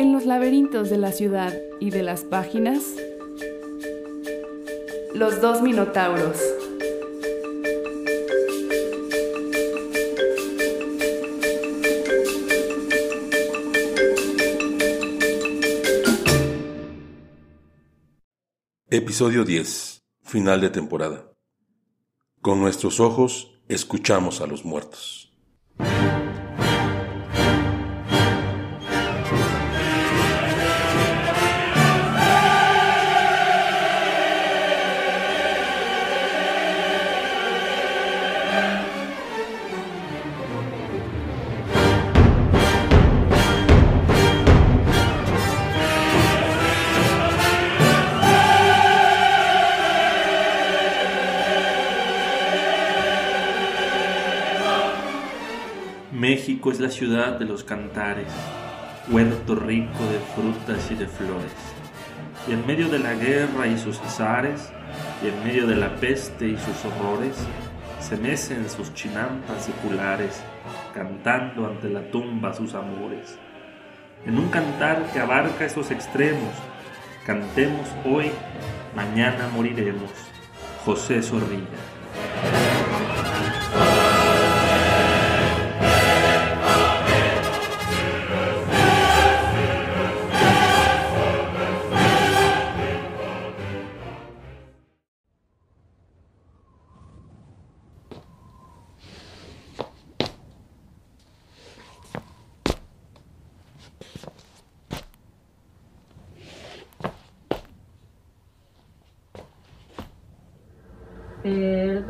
En los laberintos de la ciudad y de las páginas, los dos minotauros. Episodio 10. Final de temporada. Con nuestros ojos escuchamos a los muertos. Ciudad de los cantares, huerto rico de frutas y de flores. Y en medio de la guerra y sus azares, y en medio de la peste y sus horrores, se mecen sus chinampas seculares, cantando ante la tumba sus amores. En un cantar que abarca esos extremos, cantemos hoy, mañana moriremos. José Zorrilla.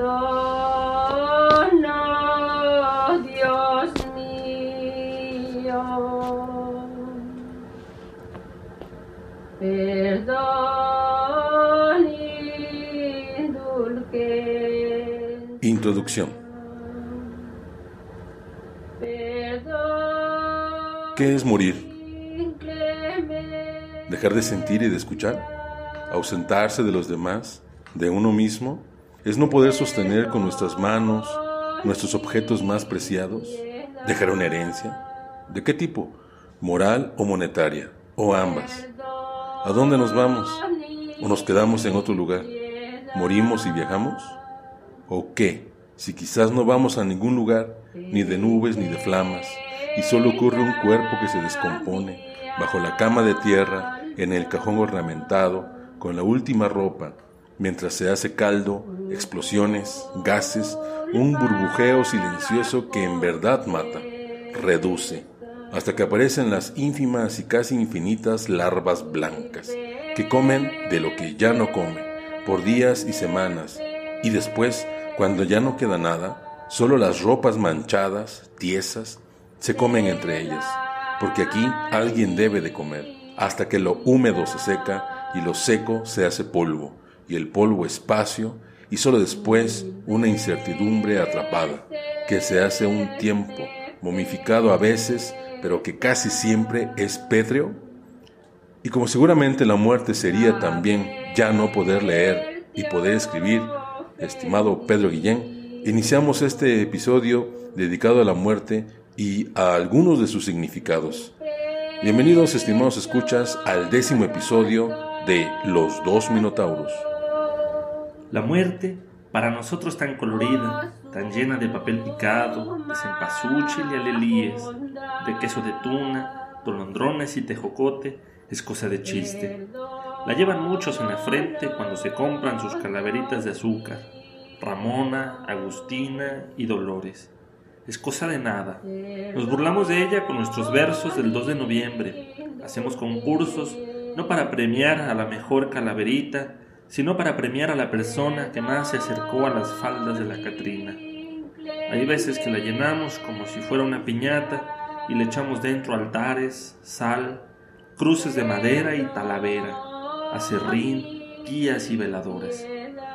Perdona, Dios mío. Perdón indulgente. Introducción. Perdón ¿Qué es morir? ¿Dejar de sentir y de escuchar? ¿Ausentarse de los demás? ¿De uno mismo? ¿Es no poder sostener con nuestras manos nuestros objetos más preciados? ¿Dejar una herencia? ¿De qué tipo? ¿Moral o monetaria? ¿O ambas? ¿A dónde nos vamos? ¿O nos quedamos en otro lugar? ¿Morimos y viajamos? ¿O qué? Si quizás no vamos a ningún lugar, ni de nubes ni de flamas, y solo ocurre un cuerpo que se descompone bajo la cama de tierra, en el cajón ornamentado, con la última ropa, mientras se hace caldo, explosiones, gases, un burbujeo silencioso que en verdad mata, reduce, hasta que aparecen las ínfimas y casi infinitas larvas blancas, que comen de lo que ya no come, por días y semanas, y después, cuando ya no queda nada, solo las ropas manchadas, tiesas, se comen entre ellas, porque aquí alguien debe de comer, hasta que lo húmedo se seca y lo seco se hace polvo, y el polvo espacio, y solo después una incertidumbre atrapada, que se hace un tiempo, momificado a veces, pero que casi siempre es pétreo. Y como seguramente la muerte sería también ya no poder leer y poder escribir, estimado Pedro Guillén, iniciamos este episodio dedicado a la muerte y a algunos de sus significados. Bienvenidos, estimados escuchas, al décimo episodio de Los Dos Minotauros. La muerte, para nosotros tan colorida, tan llena de papel picado, de cempasúchil y alelíes, de queso de tuna, dolondrones y tejocote, es cosa de chiste. La llevan muchos en la frente cuando se compran sus calaveritas de azúcar. Ramona, Agustina y Dolores. Es cosa de nada. Nos burlamos de ella con nuestros versos del 2 de noviembre. Hacemos concursos no para premiar a la mejor calaverita, sino para premiar a la persona que más se acercó a las faldas de la Catrina. Hay veces que la llenamos como si fuera una piñata y le echamos dentro altares, sal, cruces de madera y talavera, acerrín, guías y veladores.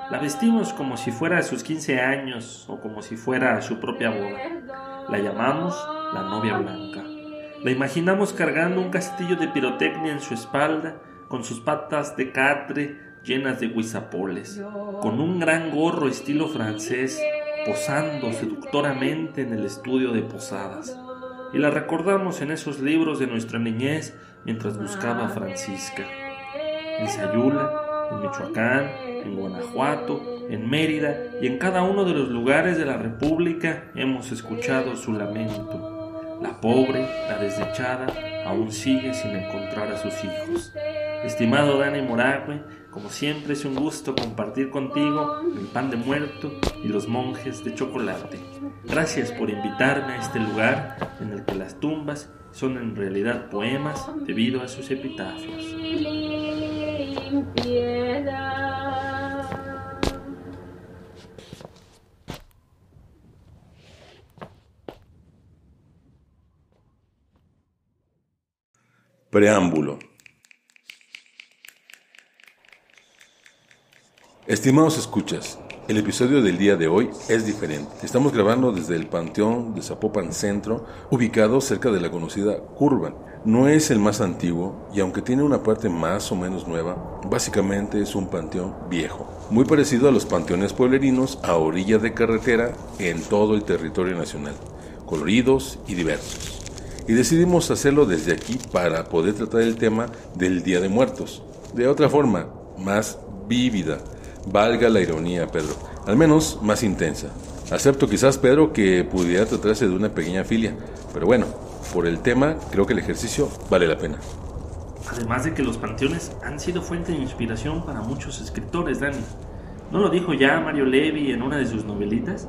La vestimos como si fuera a sus 15 años o como si fuera a su propia boda. La llamamos la novia blanca. La imaginamos cargando un castillo de pirotecnia en su espalda, con sus patas de catre llenas de guisapoles, con un gran gorro estilo francés, posando seductoramente en el estudio de posadas. y la recordamos en esos libros de nuestra niñez mientras buscaba a Francisca. En Sayula, en Michoacán, en Guanajuato, en Mérida y en cada uno de los lugares de la República hemos escuchado su lamento. La pobre, la desdichada, aún sigue sin encontrar a sus hijos. Estimado Dani Moragüe, como siempre es un gusto compartir contigo el pan de muerto y los monjes de chocolate. Gracias por invitarme a este lugar en el que las tumbas son en realidad poemas debido a sus epitafios. Preámbulo. Estimados escuchas, el episodio del día de hoy es diferente. Estamos grabando desde el Panteón de Zapopan Centro, ubicado cerca de la conocida Curva. No es el más antiguo y aunque tiene una parte más o menos nueva, básicamente es un panteón viejo, muy parecido a los panteones pueblerinos a orilla de carretera en todo el territorio nacional, coloridos y diversos. Y decidimos hacerlo desde aquí para poder tratar el tema del Día de Muertos, de otra forma, más vívida Valga la ironía, Pedro. Al menos más intensa. Acepto quizás, Pedro, que pudiera tratarse de una pequeña filia. Pero bueno, por el tema, creo que el ejercicio vale la pena. Además de que los panteones han sido fuente de inspiración para muchos escritores, Dani. ¿No lo dijo ya Mario Levi en una de sus novelitas?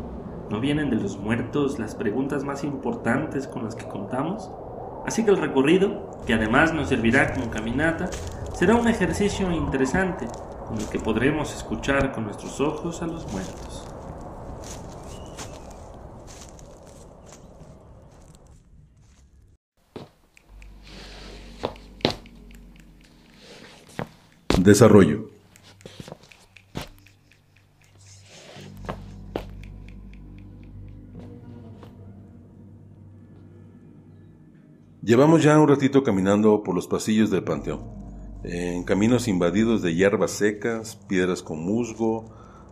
¿No vienen de los muertos las preguntas más importantes con las que contamos? Así que el recorrido, que además nos servirá como caminata, será un ejercicio interesante en el que podremos escuchar con nuestros ojos a los muertos. Desarrollo. Llevamos ya un ratito caminando por los pasillos del panteón en caminos invadidos de hierbas secas, piedras con musgo,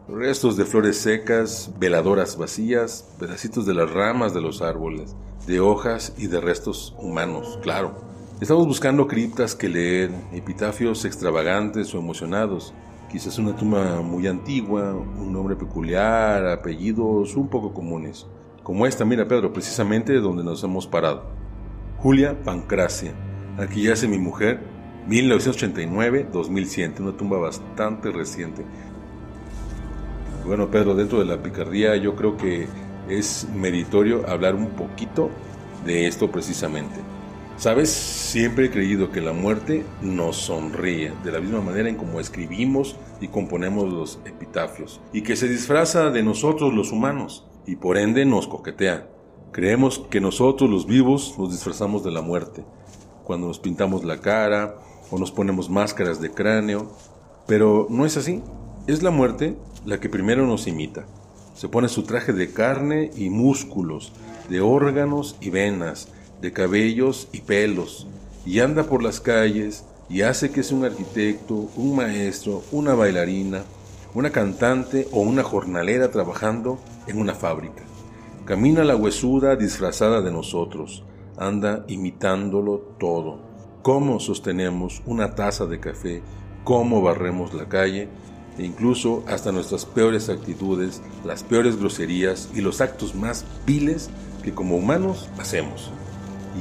restos de flores secas, veladoras vacías, pedacitos de las ramas de los árboles, de hojas y de restos humanos, claro. Estamos buscando criptas que leer, epitafios extravagantes o emocionados, quizás una tumba muy antigua, un nombre peculiar, apellidos un poco comunes, como esta, mira Pedro, precisamente donde nos hemos parado. Julia Pancracia, aquí yace mi mujer 1989-2100, una tumba bastante reciente. Bueno, Pedro, dentro de la picardía yo creo que es meritorio hablar un poquito de esto precisamente. Sabes, siempre he creído que la muerte nos sonríe, de la misma manera en como escribimos y componemos los epitafios, y que se disfraza de nosotros los humanos, y por ende nos coquetea. Creemos que nosotros los vivos nos disfrazamos de la muerte, cuando nos pintamos la cara, o nos ponemos máscaras de cráneo, pero no es así. Es la muerte la que primero nos imita. Se pone su traje de carne y músculos, de órganos y venas, de cabellos y pelos, y anda por las calles y hace que sea un arquitecto, un maestro, una bailarina, una cantante o una jornalera trabajando en una fábrica. Camina la huesuda disfrazada de nosotros, anda imitándolo todo cómo sostenemos una taza de café, cómo barremos la calle e incluso hasta nuestras peores actitudes, las peores groserías y los actos más viles que como humanos hacemos.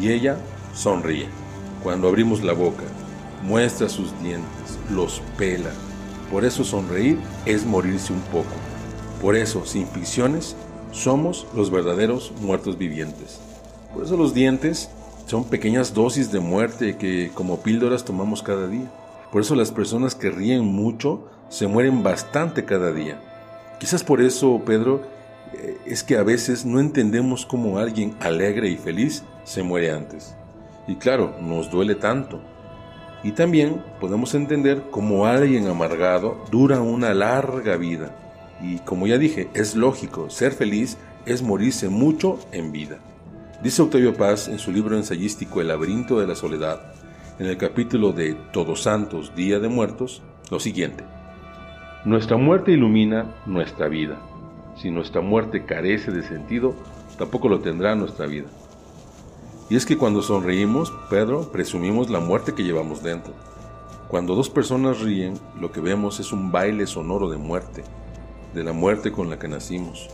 Y ella sonríe. Cuando abrimos la boca, muestra sus dientes, los pela. Por eso sonreír es morirse un poco. Por eso, sin ficciones, somos los verdaderos muertos vivientes. Por eso los dientes son pequeñas dosis de muerte que como píldoras tomamos cada día. Por eso las personas que ríen mucho se mueren bastante cada día. Quizás por eso, Pedro, eh, es que a veces no entendemos cómo alguien alegre y feliz se muere antes. Y claro, nos duele tanto. Y también podemos entender cómo alguien amargado dura una larga vida. Y como ya dije, es lógico, ser feliz es morirse mucho en vida. Dice Octavio Paz en su libro ensayístico El laberinto de la soledad, en el capítulo de Todos Santos, Día de Muertos, lo siguiente. Nuestra muerte ilumina nuestra vida. Si nuestra muerte carece de sentido, tampoco lo tendrá nuestra vida. Y es que cuando sonreímos, Pedro, presumimos la muerte que llevamos dentro. Cuando dos personas ríen, lo que vemos es un baile sonoro de muerte, de la muerte con la que nacimos.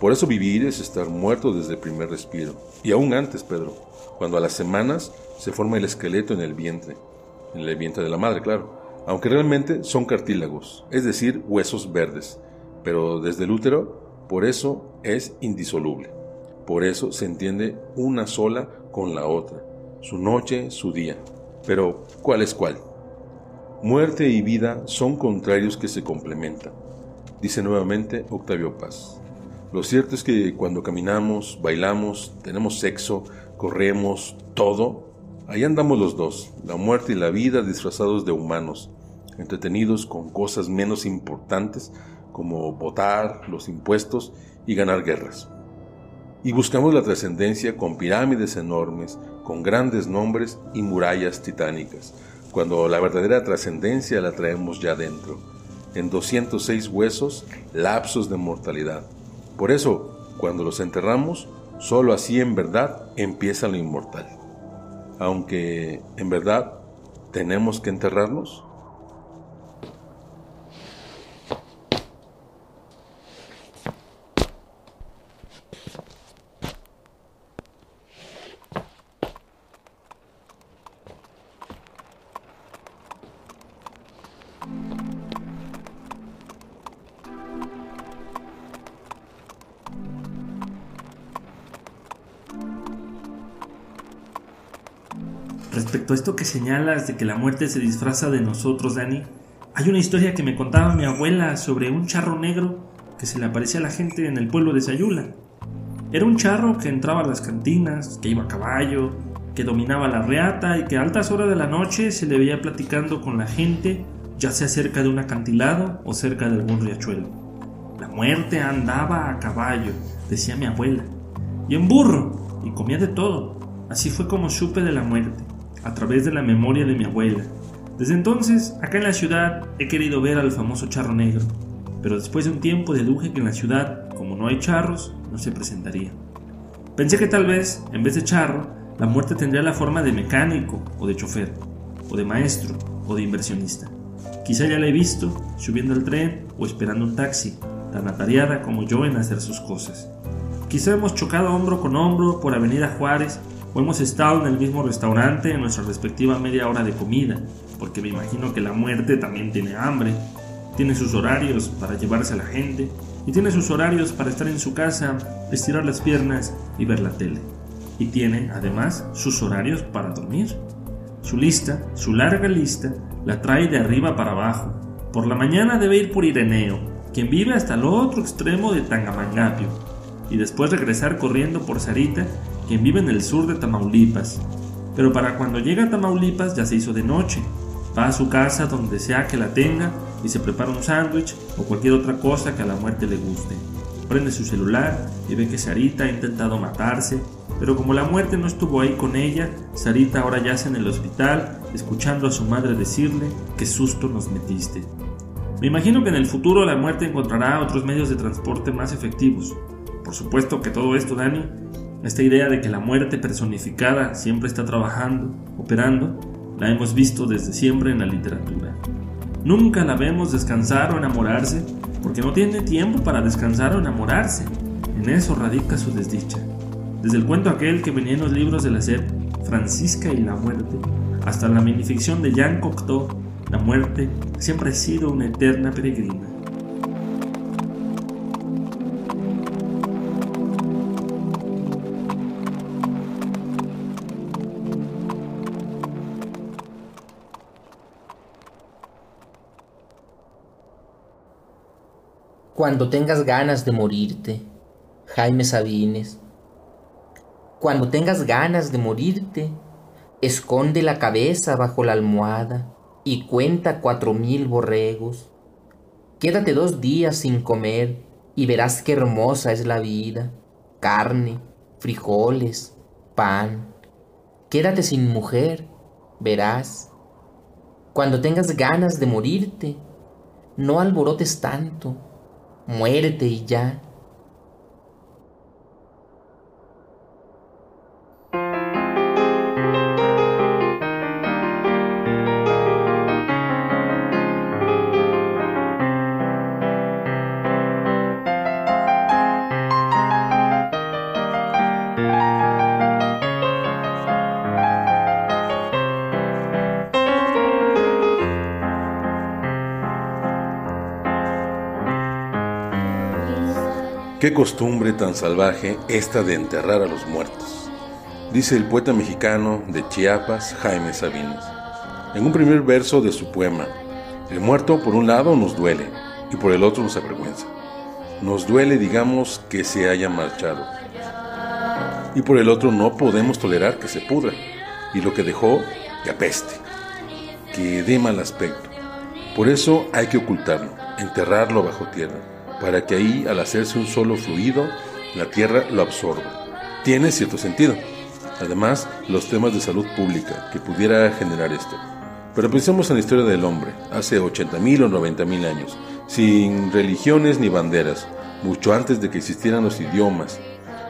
Por eso vivir es estar muerto desde el primer respiro. Y aún antes, Pedro, cuando a las semanas se forma el esqueleto en el vientre, en el vientre de la madre, claro, aunque realmente son cartílagos, es decir, huesos verdes, pero desde el útero, por eso es indisoluble. Por eso se entiende una sola con la otra, su noche, su día. Pero, ¿cuál es cuál? Muerte y vida son contrarios que se complementan, dice nuevamente Octavio Paz. Lo cierto es que cuando caminamos, bailamos, tenemos sexo, corremos, todo, ahí andamos los dos, la muerte y la vida disfrazados de humanos, entretenidos con cosas menos importantes como votar, los impuestos y ganar guerras. Y buscamos la trascendencia con pirámides enormes, con grandes nombres y murallas titánicas, cuando la verdadera trascendencia la traemos ya dentro, en 206 huesos, lapsos de mortalidad. Por eso, cuando los enterramos, solo así en verdad empieza lo inmortal. Aunque, en verdad, tenemos que enterrarnos. Respecto esto que señalas de que la muerte se disfraza de nosotros, Dani, hay una historia que me contaba mi abuela sobre un charro negro que se le aparecía a la gente en el pueblo de Sayula. Era un charro que entraba a las cantinas, que iba a caballo, que dominaba la reata y que a altas horas de la noche se le veía platicando con la gente, ya sea cerca de un acantilado o cerca de algún riachuelo. La muerte andaba a caballo, decía mi abuela, y en burro, y comía de todo. Así fue como supe de la muerte a través de la memoria de mi abuela. Desde entonces, acá en la ciudad, he querido ver al famoso charro negro, pero después de un tiempo deduje que en la ciudad, como no hay charros, no se presentaría. Pensé que tal vez, en vez de charro, la muerte tendría la forma de mecánico o de chofer, o de maestro o de inversionista. Quizá ya la he visto subiendo al tren o esperando un taxi, tan atareada como yo en hacer sus cosas. Quizá hemos chocado hombro con hombro por Avenida Juárez hemos estado en el mismo restaurante en nuestra respectiva media hora de comida, porque me imagino que la muerte también tiene hambre, tiene sus horarios para llevarse a la gente y tiene sus horarios para estar en su casa, estirar las piernas y ver la tele. Y tiene además sus horarios para dormir. Su lista, su larga lista, la trae de arriba para abajo. Por la mañana debe ir por Ireneo, quien vive hasta el otro extremo de Tangamangapio, y después regresar corriendo por Sarita, quien vive en el sur de Tamaulipas. Pero para cuando llega a Tamaulipas ya se hizo de noche. Va a su casa donde sea que la tenga y se prepara un sándwich o cualquier otra cosa que a la muerte le guste. Prende su celular y ve que Sarita ha intentado matarse, pero como la muerte no estuvo ahí con ella, Sarita ahora yace en el hospital escuchando a su madre decirle qué susto nos metiste. Me imagino que en el futuro la muerte encontrará otros medios de transporte más efectivos. Por supuesto que todo esto, Dani, esta idea de que la muerte personificada siempre está trabajando, operando, la hemos visto desde siempre en la literatura. Nunca la vemos descansar o enamorarse porque no tiene tiempo para descansar o enamorarse. En eso radica su desdicha. Desde el cuento aquel que venía en los libros de la SEP, Francisca y la muerte, hasta la minificción de Jean Cocteau, la muerte siempre ha sido una eterna peregrina. Cuando tengas ganas de morirte, Jaime Sabines. Cuando tengas ganas de morirte, esconde la cabeza bajo la almohada y cuenta cuatro mil borregos. Quédate dos días sin comer y verás qué hermosa es la vida. Carne, frijoles, pan. Quédate sin mujer, verás. Cuando tengas ganas de morirte, no alborotes tanto muérete y ya. Qué costumbre tan salvaje esta de enterrar a los muertos, dice el poeta mexicano de Chiapas, Jaime Sabines. En un primer verso de su poema, el muerto por un lado nos duele y por el otro nos avergüenza. Nos duele, digamos, que se haya marchado. Y por el otro no podemos tolerar que se pudra y lo que dejó que apeste, que dé mal aspecto. Por eso hay que ocultarlo, enterrarlo bajo tierra para que ahí, al hacerse un solo fluido, la tierra lo absorba. Tiene cierto sentido. Además, los temas de salud pública que pudiera generar esto. Pero pensemos en la historia del hombre, hace 80.000 o 90.000 años, sin religiones ni banderas, mucho antes de que existieran los idiomas.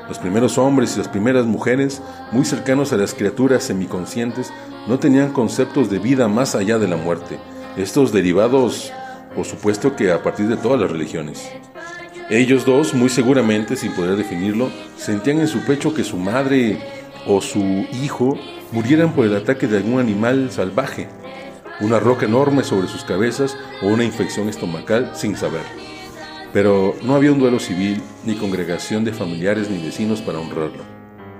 Los primeros hombres y las primeras mujeres, muy cercanos a las criaturas semiconscientes, no tenían conceptos de vida más allá de la muerte. Estos derivados por supuesto que a partir de todas las religiones. Ellos dos, muy seguramente, sin poder definirlo, sentían en su pecho que su madre o su hijo murieran por el ataque de algún animal salvaje, una roca enorme sobre sus cabezas o una infección estomacal sin saber. Pero no había un duelo civil ni congregación de familiares ni vecinos para honrarlo,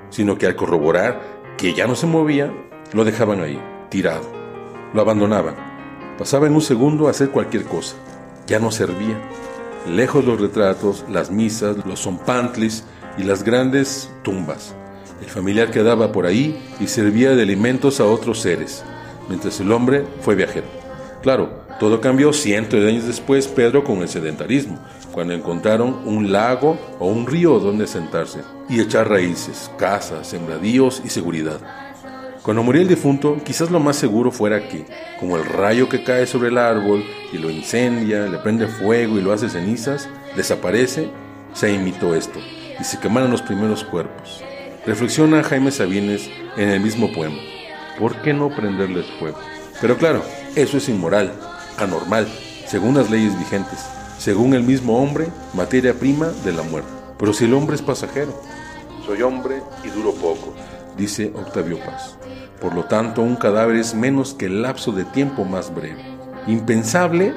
sino que al corroborar que ya no se movía, lo dejaban ahí, tirado, lo abandonaban Pasaba en un segundo a hacer cualquier cosa. Ya no servía. Lejos los retratos, las misas, los zompantlis y las grandes tumbas. El familiar quedaba por ahí y servía de alimentos a otros seres, mientras el hombre fue viajero. Claro, todo cambió cientos de años después, Pedro, con el sedentarismo, cuando encontraron un lago o un río donde sentarse y echar raíces, casas, sembradíos y seguridad. Cuando murió el difunto, quizás lo más seguro fuera que, como el rayo que cae sobre el árbol y lo incendia, le prende fuego y lo hace cenizas, desaparece, se imitó esto y se quemaron los primeros cuerpos. Reflexiona Jaime Sabines en el mismo poema. ¿Por qué no prenderles fuego? Pero claro, eso es inmoral, anormal, según las leyes vigentes, según el mismo hombre, materia prima de la muerte. Pero si el hombre es pasajero, soy hombre y duro poco, dice Octavio Paz. Por lo tanto, un cadáver es menos que el lapso de tiempo más breve. Impensable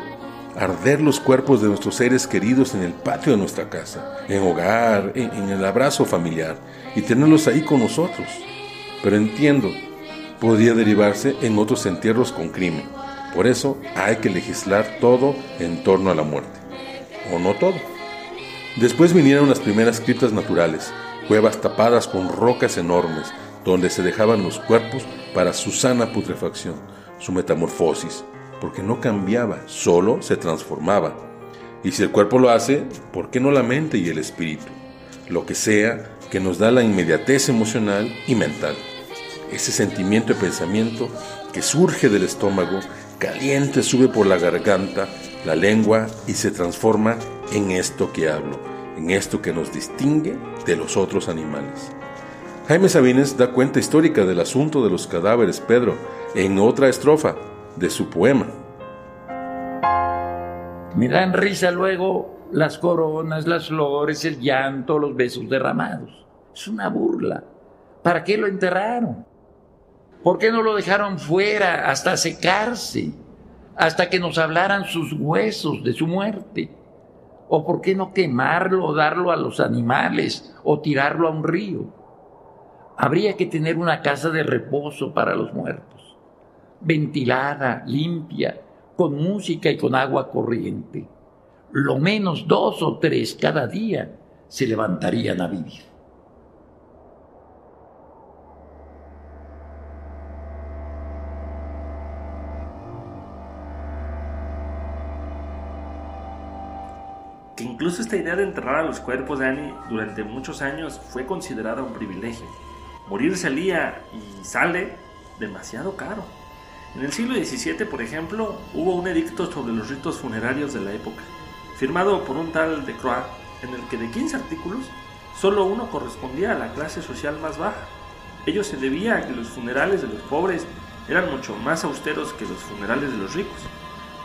arder los cuerpos de nuestros seres queridos en el patio de nuestra casa, en hogar, en, el abrazo familiar, y tenerlos ahí con nosotros. Pero entiendo, podría derivarse en otros entierros con crimen. Por eso hay que legislar todo en torno a la muerte. O no todo. Después vinieron las primeras criptas naturales, cuevas tapadas con rocas enormes, donde se dejaban los cuerpos para su sana putrefacción, su metamorfosis, porque no cambiaba, solo se transformaba. Y si el cuerpo lo hace, ¿por qué no la mente y el espíritu? Lo que sea que nos da la inmediatez emocional y mental. Ese sentimiento de pensamiento que surge del estómago, caliente sube por la garganta, la lengua y se transforma en esto que hablo, en esto que nos distingue de los otros animales. Jaime Sabines da cuenta histórica del asunto de los cadáveres Pedro en otra estrofa de su poema. Me dan risa luego las coronas, las flores, el llanto, los besos derramados. Es una burla. ¿Para qué lo enterraron? ¿Por qué no lo dejaron fuera hasta secarse? Hasta que nos hablaran sus huesos de su muerte. ¿O por qué no quemarlo darlo a los animales o tirarlo a un río? Habría que tener una casa de reposo para los muertos, ventilada, limpia, con música y con agua corriente. Lo menos dos o tres cada día se levantarían a vivir. Que incluso esta idea de enterrar a los cuerpos de Annie durante muchos años fue considerada un privilegio Morir salía y sale demasiado caro. En el siglo XVII, por ejemplo, hubo un edicto sobre los ritos funerarios de la época, firmado por un tal de Croix, en el que de 15 artículos, solo uno correspondía a la clase social más baja. Ello se debía a que los funerales de los pobres eran mucho más austeros que los funerales de los ricos.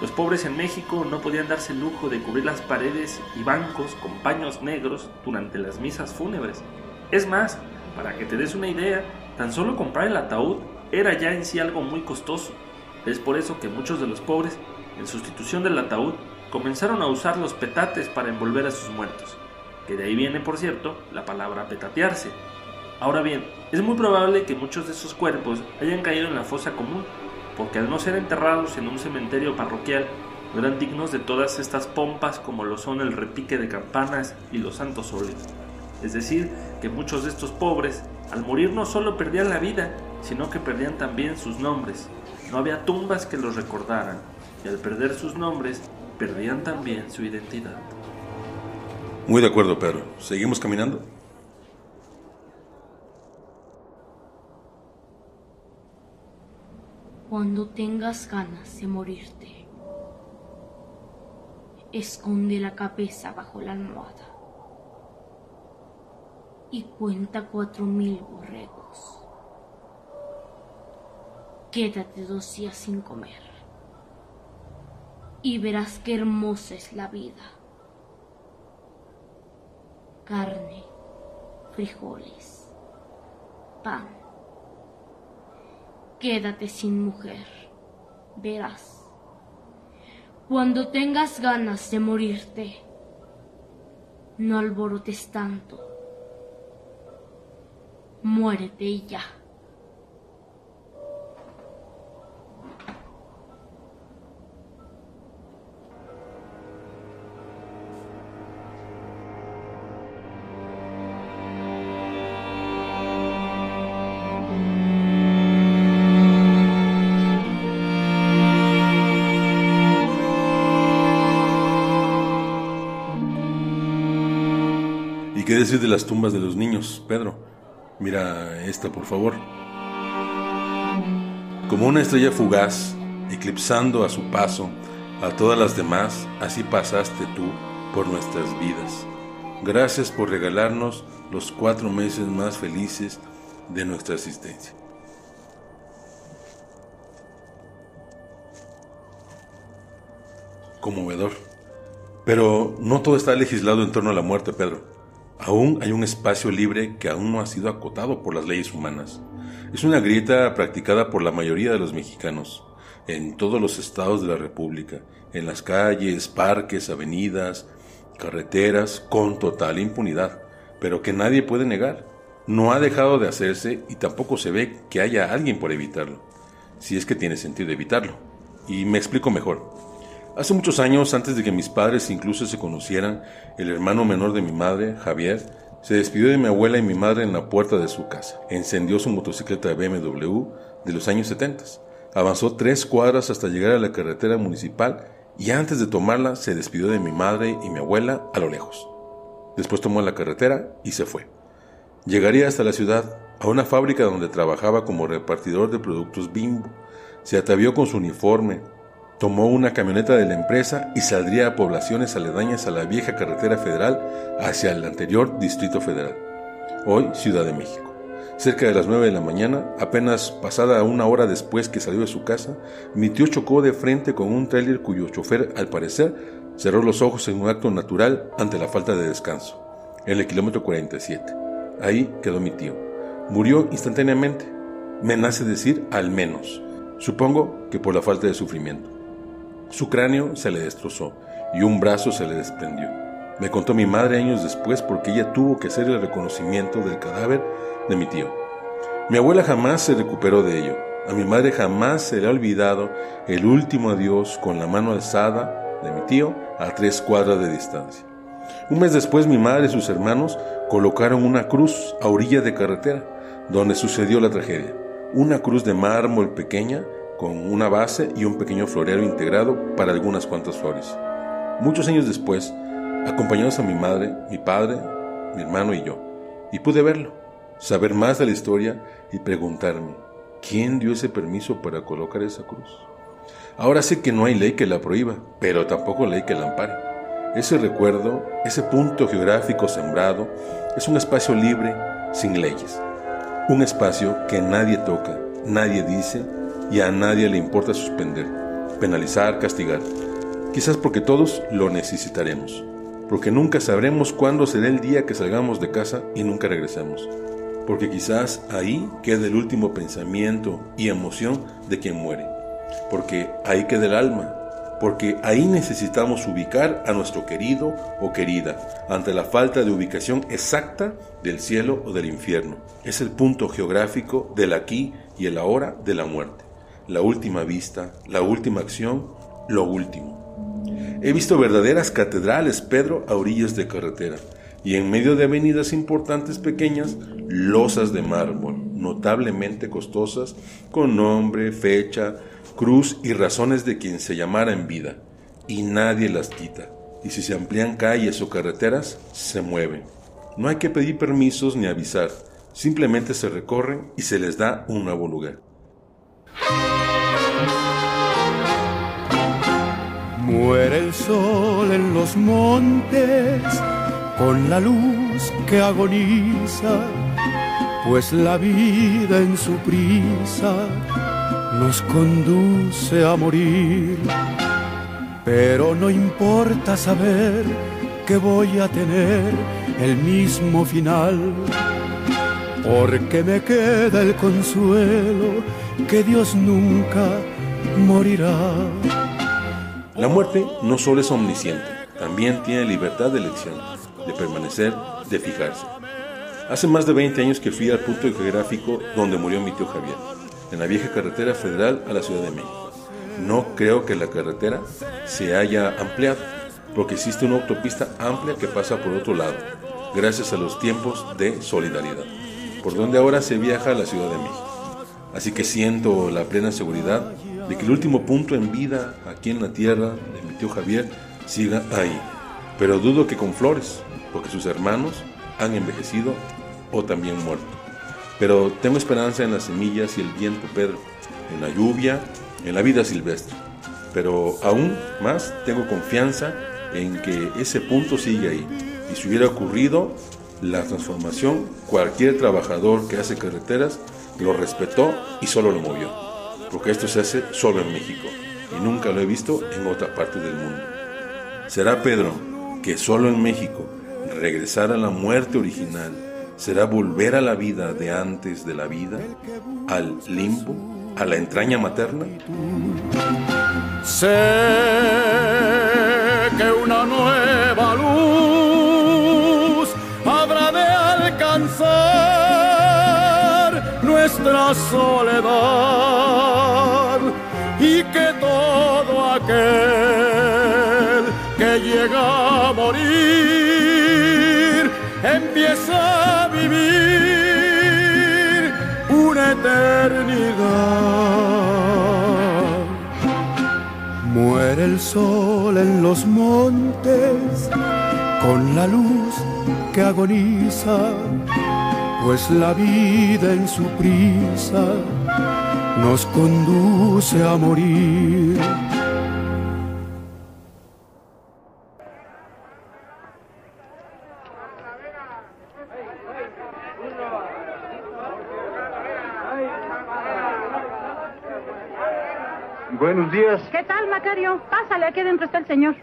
Los pobres en México no podían darse el lujo de cubrir las paredes y bancos con paños negros durante las misas fúnebres. Es más, para que te des una idea, tan solo comprar el ataúd era ya en sí algo muy costoso. Es por eso que muchos de los pobres, en sustitución del ataúd, comenzaron a usar los petates para envolver a sus muertos. que de ahí viene, por cierto, la palabra petatearse. Ahora bien, es muy probable que muchos de esos cuerpos hayan caído en la fosa común, porque al no ser enterrados en un cementerio parroquial, no eran dignos de todas estas pompas como lo son el repique de campanas y los santos soles. Es decir, que muchos de estos pobres, al morir no solo perdían la vida, sino que perdían también sus nombres. No había tumbas que los recordaran, y al perder sus nombres, perdían también su identidad. Muy de acuerdo, Pedro. ¿Seguimos caminando? Cuando tengas ganas de morirte, esconde la cabeza bajo la almohada y cuenta cuatro mil borregos. Quédate dos días sin comer y verás qué hermosa es la vida. Carne, frijoles, pan. Quédate sin mujer, verás. Cuando tengas ganas de morirte, no alborotes tanto. Muérete y ya. ¿Y qué decir de las tumbas de los niños, Pedro? Mira esta, por favor. Como una estrella fugaz, eclipsando a su paso a todas las demás, así pasaste tú por nuestras vidas. Gracias por regalarnos los cuatro meses más felices de nuestra existencia. Conmovedor. Pero no todo está legislado en torno a la muerte, Pedro. Aún hay un espacio libre que aún no ha sido acotado por las leyes humanas. Es una grieta practicada por la mayoría de los mexicanos, en todos los estados de la República, en las calles, parques, avenidas, carreteras, con total impunidad, pero que nadie puede negar. No ha dejado de hacerse y tampoco se ve que haya alguien por evitarlo, si es que tiene sentido evitarlo. Y me explico mejor. Hace muchos años, antes de que mis padres incluso se conocieran, el hermano menor de mi madre, Javier, se despidió de mi abuela y mi madre en la puerta de su casa. Encendió su motocicleta BMW de los años 70. Avanzó tres cuadras hasta llegar a la carretera municipal y antes de tomarla se despidió de mi madre y mi abuela a lo lejos. Después tomó la carretera y se fue. Llegaría hasta la ciudad, a una fábrica donde trabajaba como repartidor de productos bimbo. Se atavió con su uniforme, tomó una camioneta de la empresa y saldría a poblaciones aledañas a la vieja carretera federal hacia el anterior Distrito Federal, hoy Ciudad de México. Cerca de las 9 de la mañana, apenas pasada una hora después que salió de su casa, mi tío chocó de frente con un tráiler cuyo chofer, al parecer, cerró los ojos en un acto natural ante la falta de descanso, en el kilómetro 47. Ahí quedó mi tío. Murió instantáneamente. Me nace decir al menos. Supongo que por la falta de sufrimiento. Su cráneo se le destrozó y un brazo se le desprendió. Me contó mi madre años después porque ella tuvo que hacer el reconocimiento del cadáver de mi tío. Mi abuela jamás se recuperó de ello. A mi madre jamás se le ha olvidado el último adiós con la mano alzada de mi tío a tres cuadras de distancia. Un mes después mi madre y sus hermanos colocaron una cruz a orilla de carretera donde sucedió la tragedia. Una cruz de mármol pequeña con una base y un pequeño florero integrado para algunas cuantas flores. Muchos años después, acompañados a mi madre, mi padre, mi hermano y yo, y pude verlo, saber más de la historia y preguntarme, ¿quién dio ese permiso para colocar esa cruz? Ahora sé que no hay ley que la prohíba, pero tampoco ley que la ampare. Ese recuerdo, ese punto geográfico sembrado, es un espacio libre, sin leyes. Un espacio que nadie toca, nadie dice y a nadie le importa suspender, penalizar, castigar. Quizás porque todos lo necesitaremos, porque nunca sabremos cuándo será el día que salgamos de casa y nunca regresemos, porque quizás ahí quede el último pensamiento y emoción de quien muere, porque ahí queda el alma, porque ahí necesitamos ubicar a nuestro querido o querida ante la falta de ubicación exacta del cielo o del infierno. Es el punto geográfico del aquí y el ahora de la muerte, la última vista, la última acción, lo último. He visto verdaderas catedrales, Pedro, a orillas de carretera, y en medio de avenidas importantes pequeñas, losas de mármol, notablemente costosas, con nombre, fecha, cruz y razones de quien se llamara en vida, y nadie las quita. Y si se amplían calles o carreteras, se mueven. No hay que pedir permisos ni avisar, simplemente se recorren y se les da un nuevo lugar. Muere el sol en los montes con la luz que agoniza, pues la vida en su prisa nos conduce a morir. Pero no importa saber que voy a tener el mismo final, porque me queda el consuelo que Dios nunca morirá. La muerte no solo es omnisciente, también tiene libertad de elección, de permanecer, de fijarse. Hace más de 20 años que fui al punto geográfico donde murió mi tío Javier en la vieja carretera federal a la Ciudad de México. No creo que la carretera se haya ampliado, porque existe una autopista amplia que pasa por otro lado, gracias a los tiempos de solidaridad, por donde ahora se viaja a la Ciudad de México. Así que siento la plena seguridad de que el último punto en vida aquí en la tierra de mi tío Javier siga ahí. Pero dudo que con flores, porque sus hermanos han envejecido o también muerto. Pero tengo esperanza en las semillas y el viento, Pedro, en la lluvia, en la vida silvestre. Pero aún más tengo confianza en que ese punto sigue ahí. Y si hubiera ocurrido la transformación, cualquier trabajador que hace carreteras lo respetó y solo lo movió. Porque esto se hace solo en México y nunca lo he visto en otra parte del mundo. ¿Será Pedro que solo en México regresar a la muerte original será volver a la vida de antes de la vida, al limbo, a la entraña materna? Sé que una nueva luz habrá de alcanzar nuestra soledad aquel que llega a morir empieza a vivir una eternidad. Muere el sol en los montes con la luz que agoniza, pues la vida en su prisa nos conduce a morir. Buenos días. ¿Qué tal, Macario? Pásale, aquí dentro está el señor.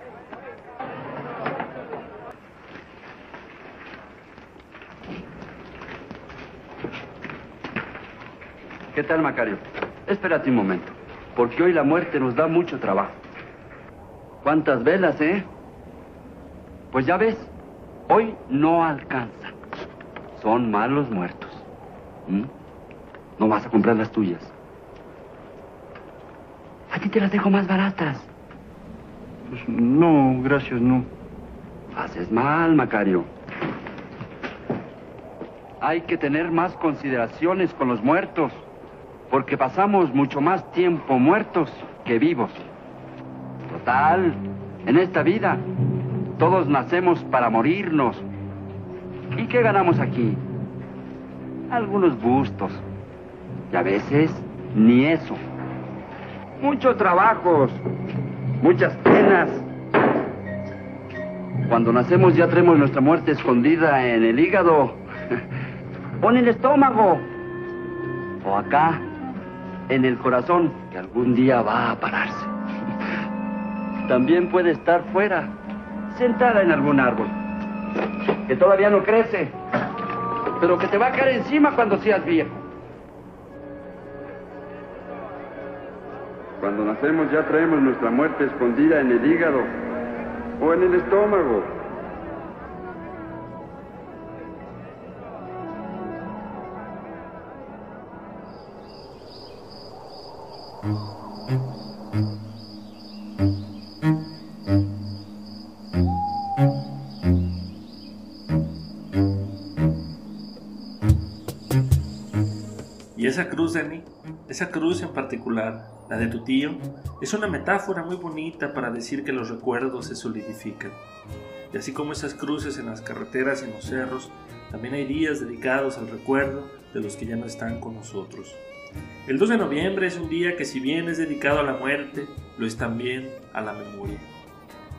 ¿Qué tal, Macario? Espérate un momento, porque hoy la muerte nos da mucho trabajo. ¿Cuántas velas, eh? Pues ya ves, hoy no alcanza. Son malos muertos. ¿Mm? No vas a comprar las tuyas. Te las dejo más baratas. Pues no, gracias, no. Haces mal, Macario. Hay que tener más consideraciones con los muertos, porque pasamos mucho más tiempo muertos que vivos. Total, en esta vida, todos nacemos para morirnos. ¿Y qué ganamos aquí? Algunos gustos. Y a veces, ni eso. Muchos trabajos, muchas penas. Cuando nacemos ya traemos nuestra muerte escondida en el hígado o en el estómago o acá en el corazón que algún día va a pararse. También puede estar fuera, sentada en algún árbol, que todavía no crece, pero que te va a caer encima cuando seas viejo. Cuando nacemos ya traemos nuestra muerte escondida en el hígado o en el estómago. Y esa cruz, Dani, esa cruz en particular, la de tu tío, es una metáfora muy bonita para decir que los recuerdos se solidifican. Y así como esas cruces en las carreteras y en los cerros, también hay días dedicados al recuerdo de los que ya no están con nosotros. El 2 de noviembre es un día que si bien es dedicado a la muerte, lo es también a la memoria.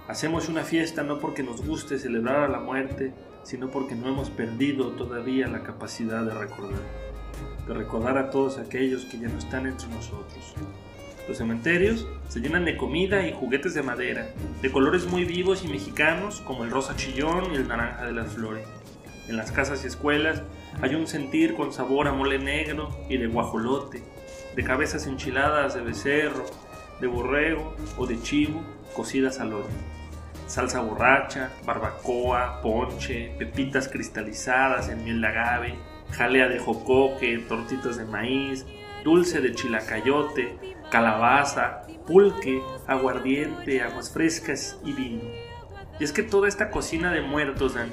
Hacemos una fiesta no porque nos guste celebrar a la muerte, sino porque no hemos perdido todavía la capacidad de recordar, de recordar a todos aquellos que ya no están entre nosotros. Los cementerios se llenan de comida y juguetes de madera, de colores muy vivos y mexicanos como el rosa chillón y el naranja de las flores. En las casas y escuelas hay un sentir con sabor a mole negro y de guajolote, de cabezas enchiladas de becerro, de borrego o de chivo cocidas al horno. Salsa borracha, barbacoa, ponche, pepitas cristalizadas en miel de agave, jalea de jocoque, tortitas de maíz, dulce de chilacayote, calabaza, pulque, aguardiente, aguas frescas y vino. Y es que toda esta cocina de muertos, Dani,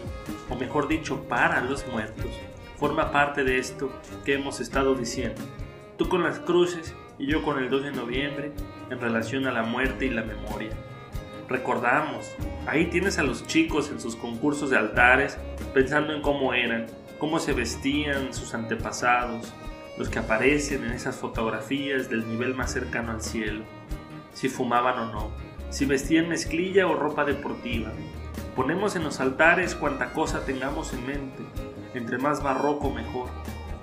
o mejor dicho, para los muertos, forma parte de esto que hemos estado diciendo. Tú con las cruces y yo con el 2 de noviembre en relación a la muerte y la memoria. Recordamos, ahí tienes a los chicos en sus concursos de altares pensando en cómo eran, cómo se vestían sus antepasados, los que aparecen en esas fotografías del nivel más cercano al cielo, si fumaban o no, si vestían mezclilla o ropa deportiva. Ponemos en los altares cuanta cosa tengamos en mente, entre más barroco mejor.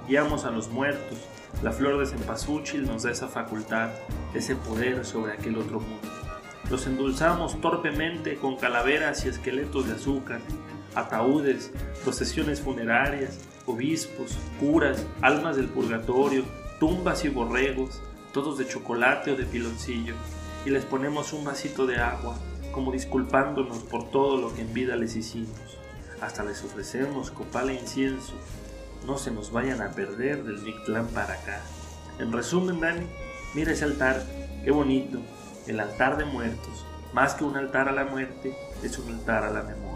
Guiamos a los muertos, la flor de cempasúchil nos da esa facultad, ese poder sobre aquel otro mundo. Los endulzamos torpemente con calaveras y esqueletos de azúcar, ataúdes, procesiones funerarias, obispos, curas, almas del purgatorio, tumbas y borregos, todos de chocolate o de piloncillo, y les ponemos un vasito de agua, como disculpándonos por todo lo que en vida les hicimos. Hasta les ofrecemos copal e incienso. No se nos vayan a perder del Mictlán para acá. En resumen, Dani, mira ese altar, qué bonito, el altar de muertos, más que un altar a la muerte, es un altar a la memoria.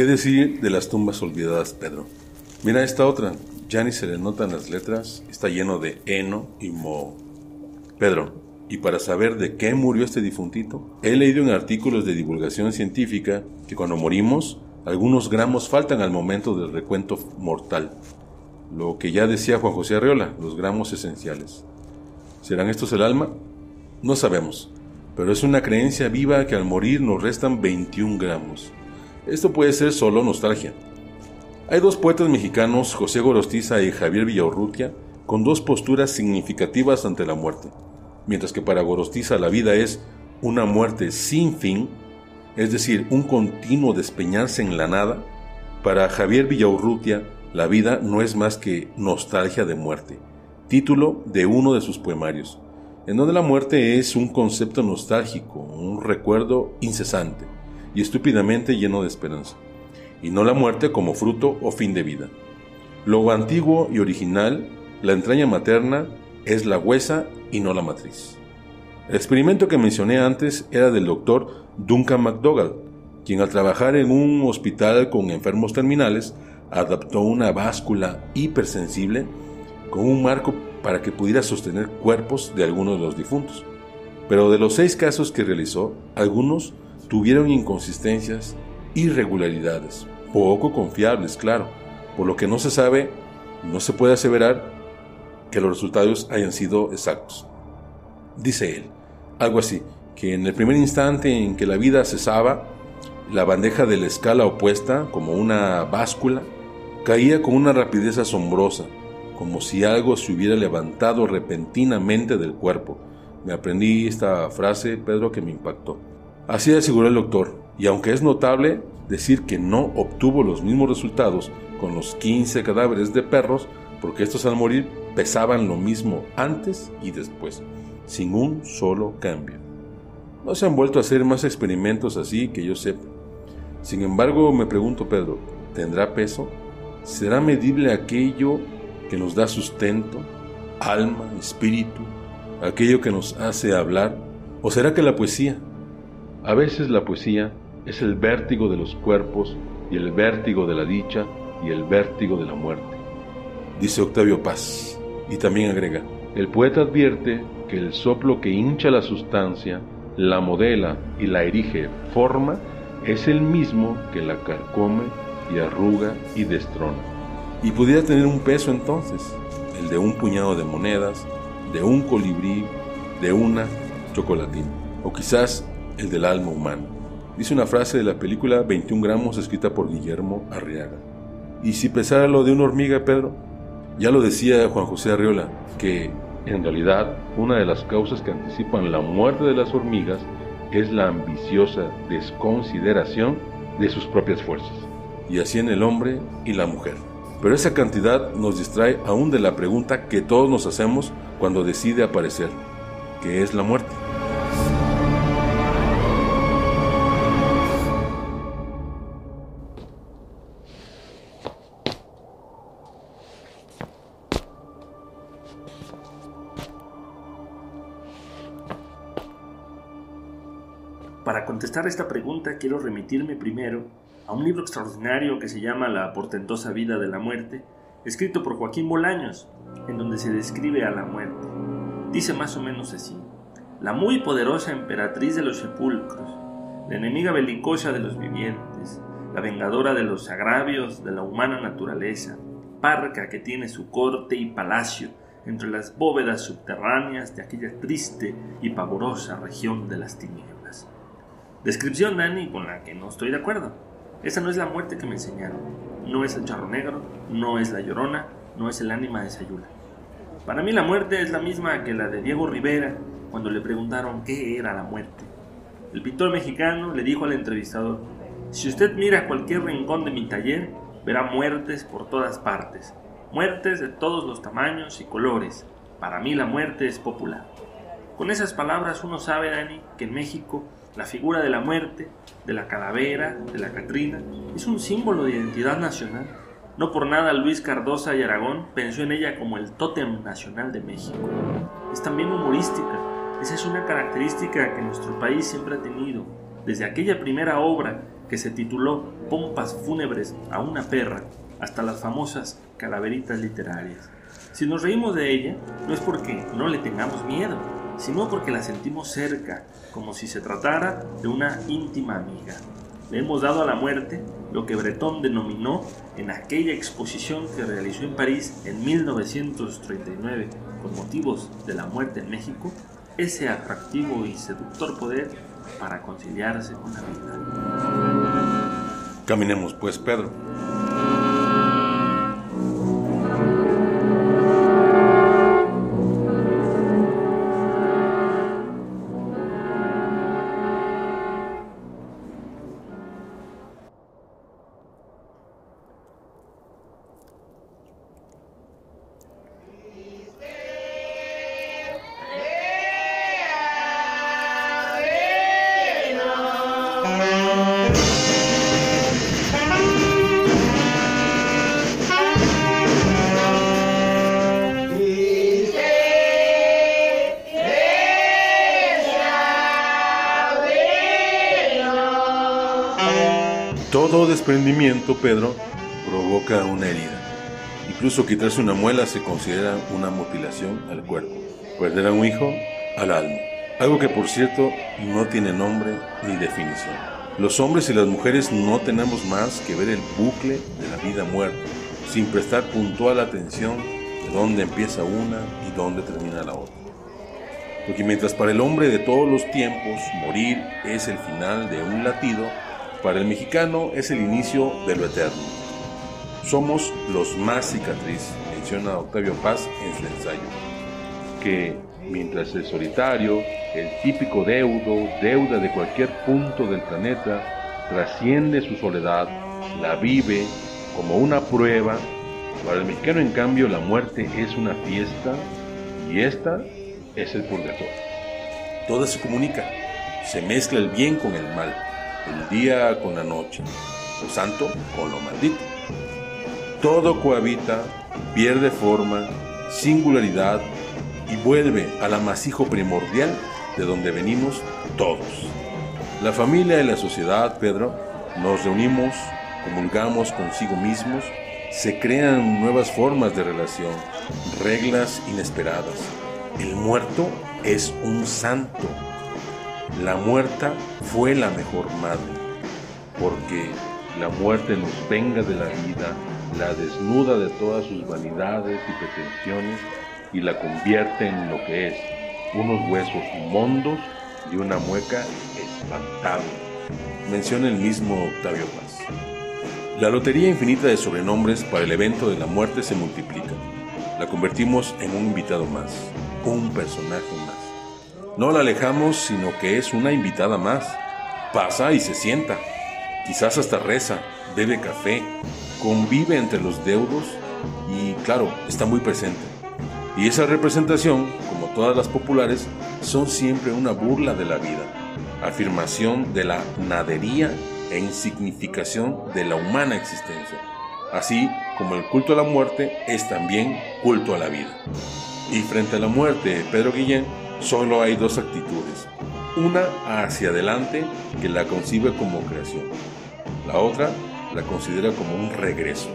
Qué decir de las tumbas olvidadas, Pedro? Mira esta otra, ya ni se le notan las letras, está lleno de eno y mo. Pedro, y para saber de qué murió este difuntito, he leído en artículos de divulgación científica que cuando morimos, algunos gramos faltan al momento del recuento mortal. Lo que ya decía Juan José Arreola, los gramos esenciales. ¿Serán estos el alma? No sabemos, pero es una creencia viva que al morir nos restan 21 gramos. Esto puede ser solo nostalgia. Hay dos poetas mexicanos, José Gorostiza y Javier Villaurrutia, con dos posturas significativas ante la muerte. Mientras que para Gorostiza la vida es una muerte sin fin, es decir, un continuo despeñarse en la nada, para Javier Villaurrutia la vida no es más que nostalgia de muerte, título de uno de sus poemarios, en donde la muerte es un concepto nostálgico, un recuerdo incesante y estúpidamente lleno de esperanza, y no la muerte como fruto o fin de vida. Lo antiguo y original, la entraña materna, es la huesa y no la matriz. El experimento que mencioné antes era del doctor Duncan McDougall, quien al trabajar en un hospital con enfermos terminales adaptó una báscula hipersensible con un marco para que pudiera sostener cuerpos de algunos de los difuntos. Pero de los seis casos que realizó, algunos tuvieron inconsistencias, irregularidades, poco confiables, claro, por lo que no se sabe, no se puede aseverar que los resultados hayan sido exactos. Dice él, algo así, que en el primer instante en que la vida cesaba, la bandeja de la escala opuesta, como una báscula, caía con una rapidez asombrosa, como si algo se hubiera levantado repentinamente del cuerpo. Me aprendí esta frase, Pedro, que me impactó. Así aseguró el doctor, y aunque es notable decir que no obtuvo los mismos resultados con los 15 cadáveres de perros, porque estos al morir pesaban lo mismo antes y después, sin un solo cambio. No se han vuelto a hacer más experimentos así que yo sepa. Sin embargo, me pregunto, Pedro, ¿tendrá peso? ¿Será medible aquello que nos da sustento, alma, espíritu, aquello que nos hace hablar? ¿O será que la poesía? A veces la poesía es el vértigo de los cuerpos y el vértigo de la dicha y el vértigo de la muerte. Dice Octavio Paz, y también agrega, el poeta advierte que el soplo que hincha la sustancia, la modela y la erige forma, es el mismo que la carcome y arruga y destrona. Y pudiera tener un peso entonces, el de un puñado de monedas, de un colibrí, de una chocolatina, o quizás el del alma humana. Dice una frase de la película 21 gramos escrita por Guillermo Arriaga. ¿Y si pesara lo de una hormiga, Pedro? Ya lo decía Juan José Arriola, que en realidad una de las causas que anticipan la muerte de las hormigas es la ambiciosa desconsideración de sus propias fuerzas, y así en el hombre y la mujer. Pero esa cantidad nos distrae aún de la pregunta que todos nos hacemos cuando decide aparecer, que es la muerte. Para contestar esta pregunta quiero remitirme primero a un libro extraordinario que se llama La portentosa vida de la muerte, escrito por Joaquín Bolaños, en donde se describe a la muerte. Dice más o menos así, la muy poderosa emperatriz de los sepulcros, la enemiga belicosa de los vivientes, la vengadora de los agravios de la humana naturaleza, parca que tiene su corte y palacio entre las bóvedas subterráneas de aquella triste y pavorosa región de las tinieblas. Descripción, Dani, con la que no estoy de acuerdo. Esa no es la muerte que me enseñaron. No es el charro negro, no es la llorona, no es el ánima de Sayula. Para mí la muerte es la misma que la de Diego Rivera cuando le preguntaron qué era la muerte. El pintor mexicano le dijo al entrevistador, si usted mira cualquier rincón de mi taller, verá muertes por todas partes, muertes de todos los tamaños y colores. Para mí la muerte es popular. Con esas palabras uno sabe, Dani, que en México la figura de la muerte, de la calavera, de la Catrina, es un símbolo de identidad nacional. No por nada Luis Cardosa y Aragón pensó en ella como el tótem nacional de México. Es también humorística. Esa es una característica que nuestro país siempre ha tenido. Desde aquella primera obra que se tituló Pompas fúnebres a una perra, hasta las famosas calaveritas literarias. Si nos reímos de ella, no es porque no le tengamos miedo, sino porque la sentimos cerca, como si se tratara de una íntima amiga. Le hemos dado a la muerte lo que Breton denominó en aquella exposición que realizó en París en 1939 con motivos de la muerte en México, ese atractivo y seductor poder para conciliarse con la vida. Caminemos pues, Pedro. Desprendimiento, Pedro, provoca una herida. Incluso quitarse una muela se considera una mutilación al cuerpo. Perder a un hijo, al alma. Algo que por cierto no tiene nombre ni definición. Los hombres y las mujeres no tenemos más que ver el bucle de la vida-muerte, sin prestar puntual atención de dónde empieza una y dónde termina la otra. Porque mientras para el hombre de todos los tiempos morir es el final de un latido, para el mexicano es el inicio de lo eterno. Somos los más cicatriz, menciona Octavio Paz en su ensayo, que mientras el solitario, el típico deudo, deuda de cualquier punto del planeta, trasciende su soledad, la vive como una prueba, para el mexicano en cambio la muerte es una fiesta y esta es el purgatorio. Todo se comunica, se mezcla el bien con el mal, el día con la noche, lo santo con lo maldito. Todo cohabita, pierde forma, singularidad y vuelve al amasijo primordial de donde venimos todos. La familia y la sociedad, Pedro, nos reunimos, comulgamos consigo mismos, se crean nuevas formas de relación, reglas inesperadas. El muerto es un santo. La muerta fue la mejor madre, porque la muerte nos venga de la vida, la desnuda de todas sus vanidades y pretensiones y la convierte en lo que es, unos huesos mondos y una mueca espantable. Menciona el mismo Octavio Paz. La lotería infinita de sobrenombres para el evento de la muerte se multiplica. La convertimos en un invitado más, un personaje más. No la alejamos, sino que es una invitada más. Pasa y se sienta. Quizás hasta reza, bebe café, convive entre los deudos y, claro, está muy presente. Y esa representación, como todas las populares, son siempre una burla de la vida, afirmación de la nadería e insignificación de la humana existencia, así como el culto a la muerte es también culto a la vida. Y frente a la muerte Pedro Guillén, solo hay dos actitudes, una hacia adelante que la concibe como creación, la otra la considera como un regreso,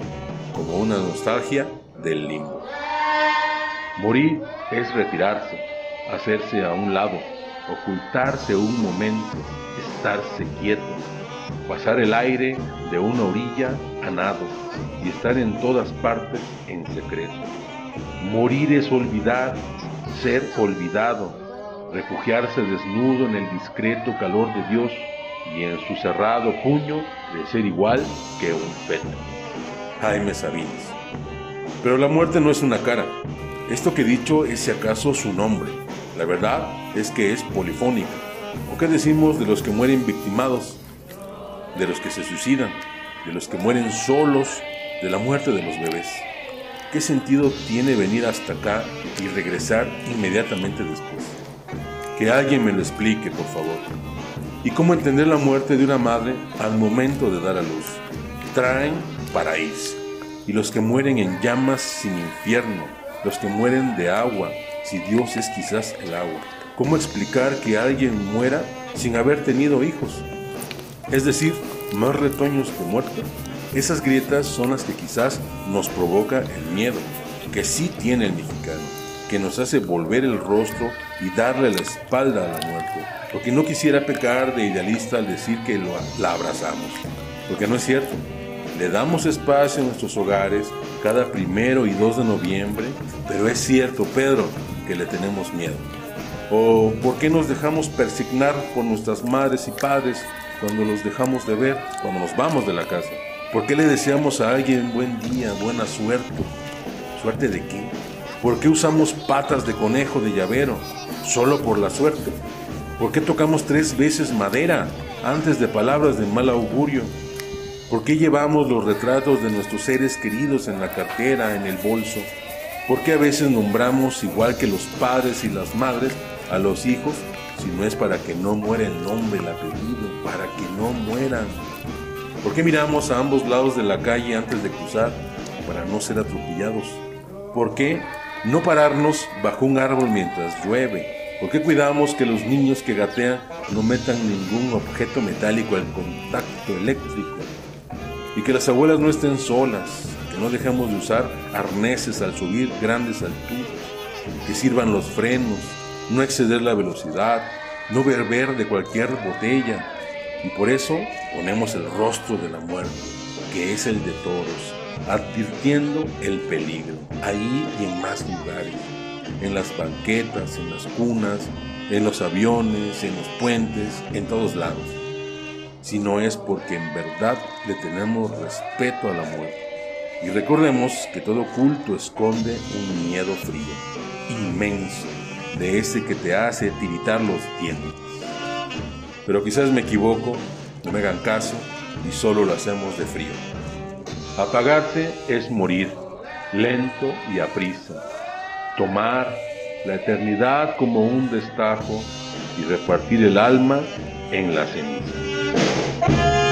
como una nostalgia del limbo. Morir es retirarse, hacerse a un lado, ocultarse un momento, estarse quieto, pasar el aire de una orilla a nado y estar en todas partes en secreto. Morir es olvidar, ser olvidado, refugiarse desnudo en el discreto calor de Dios y en su cerrado puño crecer igual que un feto. Jaime Sabines. Pero la muerte no es una cara. Esto que he dicho es si acaso su nombre. La verdad es que es polifónica. ¿O qué decimos de los que mueren victimados? De los que se suicidan, de los que mueren solos, de la muerte de los bebés. ¿Qué sentido tiene venir hasta acá y regresar inmediatamente después? Que alguien me lo explique, por favor. ¿Y cómo entender la muerte de una madre al momento de dar a luz? Traen para irse. Y los que mueren en llamas sin infierno, los que mueren de agua, si Dios es quizás el agua. ¿Cómo explicar que alguien muera sin haber tenido hijos? Es decir, más retoños que muertos. Esas grietas son las que quizás nos provoca el miedo, que sí tiene el mexicano, que nos hace volver el rostro y darle la espalda a la muerte. Porque no quisiera pecar de idealista al decir que lo, la abrazamos, porque no es cierto. Le damos espacio en nuestros hogares cada primero y 2 de noviembre, pero es cierto, Pedro, que le tenemos miedo. ¿O por qué nos dejamos persignar por nuestras madres y padres cuando los dejamos de ver, cuando nos vamos de la casa? ¿Por qué le deseamos a alguien buen día, buena suerte? ¿Suerte de qué? ¿Por qué usamos patas de conejo de llavero? Solo por la suerte. ¿Por qué tocamos tres veces madera antes de palabras de mal augurio? ¿Por qué llevamos los retratos de nuestros seres queridos en la cartera, en el bolso? ¿Por qué a veces nombramos igual que los padres y las madres a los hijos si no es para que no muera el nombre, el apellido, para que no mueran? ¿Por qué miramos a ambos lados de la calle antes de cruzar para no ser atropellados? ¿Por qué no pararnos bajo un árbol mientras llueve? ¿Por qué cuidamos que los niños que gatean no metan ningún objeto metálico al contacto eléctrico? Y que las abuelas no estén solas, que no dejemos de usar arneses al subir grandes alturas, que sirvan los frenos, no exceder la velocidad, no beber de cualquier botella. Y por eso ponemos el rostro de la muerte, que es el de toros, advirtiendo el peligro, ahí y en más lugares, en las banquetas, en las cunas, en los aviones, en los puentes, en todos lados. Si no es porque en verdad le tenemos respeto a la muerte. Y recordemos que todo culto esconde un miedo frío, inmenso, de ese que te hace tiritar los dientes. Pero quizás me equivoco, no me hagan caso y solo lo hacemos de frío. Apagarte es morir, lento y a prisa. Tomar la eternidad como un destajo y repartir el alma en la ceniza.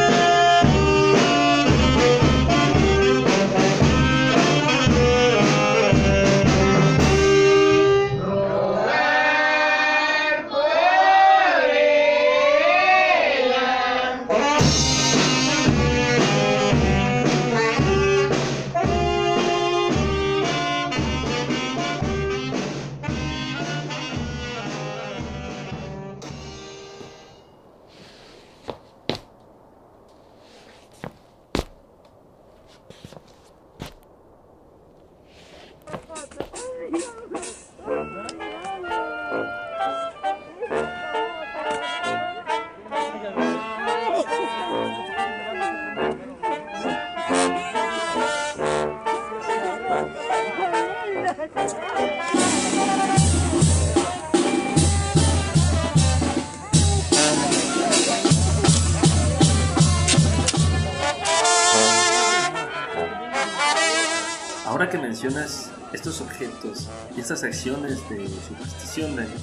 Estos objetos y estas acciones de superstición, Dani,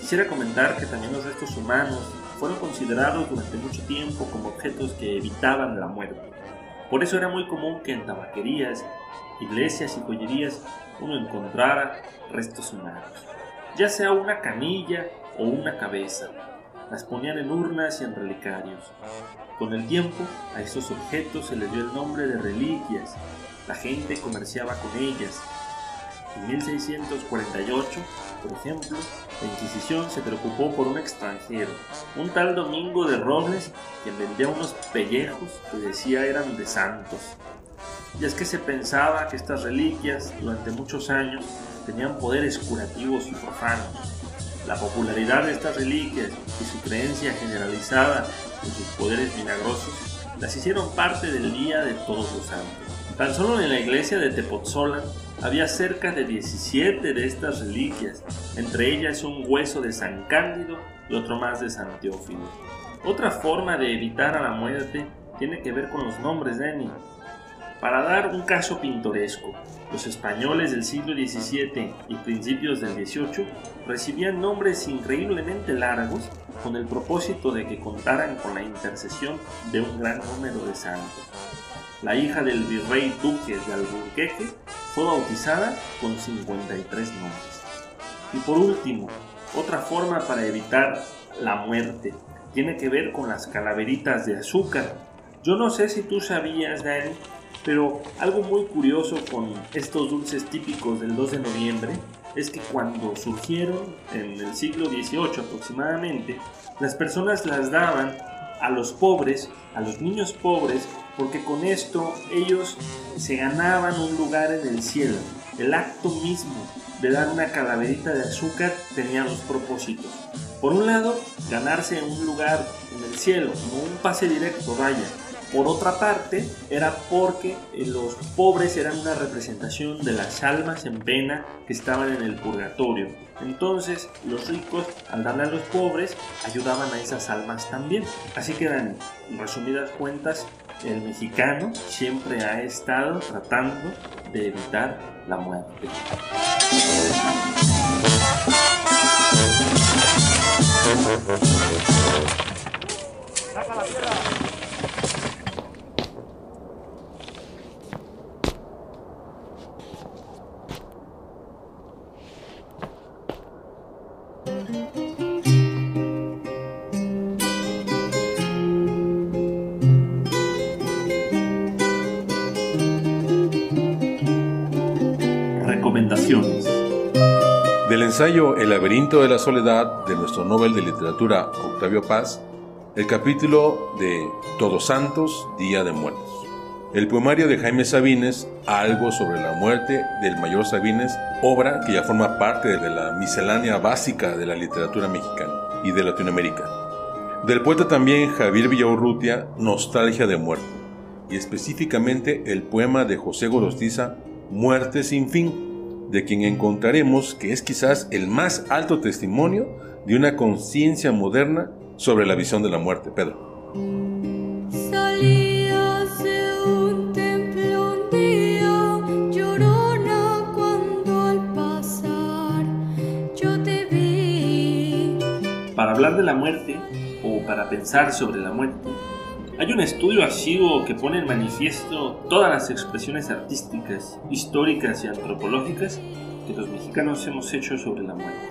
quisiera comentar que también los restos humanos fueron considerados durante mucho tiempo como objetos que evitaban la muerte. Por eso era muy común que en tabaquerías, iglesias y joyerías uno encontrara restos humanos, ya sea una camilla o una cabeza. Las ponían en urnas y en relicarios. Con el tiempo, a estos objetos se les dio el nombre de reliquias. La gente comerciaba con ellas. En 1648, por ejemplo, la Inquisición se preocupó por un extranjero, un tal Domingo de Robles, quien vendía unos pellejos que decía eran de santos. Y es que se pensaba que estas reliquias, durante muchos años, tenían poderes curativos y profanos. La popularidad de estas reliquias y su creencia generalizada en sus poderes milagrosos las hicieron parte del Día de Todos los Santos. Tan solo en la iglesia de Tepoztlán había cerca de 17 de estas reliquias, entre ellas un hueso de San Cándido y otro más de San Teófilo. Otra forma de evitar a la muerte tiene que ver con los nombres de Eni. Para dar un caso pintoresco, los españoles del siglo XVII y principios del XVIII recibían nombres increíblemente largos con el propósito de que contaran con la intercesión de un gran número de santos. La hija del virrey duque de Alburquerque fue bautizada con 53 nombres. Y por último, otra forma para evitar la muerte tiene que ver con las calaveritas de azúcar. Yo no sé si tú sabías, Dani, pero algo muy curioso con estos dulces típicos del 2 de noviembre es que cuando surgieron en el siglo XVIII aproximadamente, las personas las daban a los pobres, a los niños pobres, porque con esto ellos se ganaban un lugar en el cielo. El acto mismo de dar una calaverita de azúcar tenía dos propósitos. Por un lado, ganarse un lugar en el cielo, como un pase directo, vaya. Por otra parte, era porque los pobres eran una representación de las almas en pena que estaban en el purgatorio. Entonces los ricos, al darle a los pobres, ayudaban a esas almas también. Así que en resumidas cuentas, el mexicano siempre ha estado tratando de evitar la muerte. ¡Saca la piedra! Ensayo El laberinto de la soledad de nuestro Nobel de Literatura Octavio Paz, el capítulo de Todos Santos, Día de Muertos. El poemario de Jaime Sabines, Algo sobre la muerte del mayor Sabines, obra que ya forma parte de la miscelánea básica de la literatura mexicana y de Latinoamérica. Del poeta también Javier Villaurrutia, Nostalgia de muerte, y específicamente el poema de José Gorostiza, Muerte sin fin, de quien encontraremos que es quizás el más alto testimonio de una conciencia moderna sobre la visión de la muerte, Pedro. Salías de un templo un día, llorona cuando al pasar yo te vi. Para hablar de la muerte, o para pensar sobre la muerte, hay un estudio asiduo que pone en manifiesto todas las expresiones artísticas, históricas y antropológicas que los mexicanos hemos hecho sobre la muerte.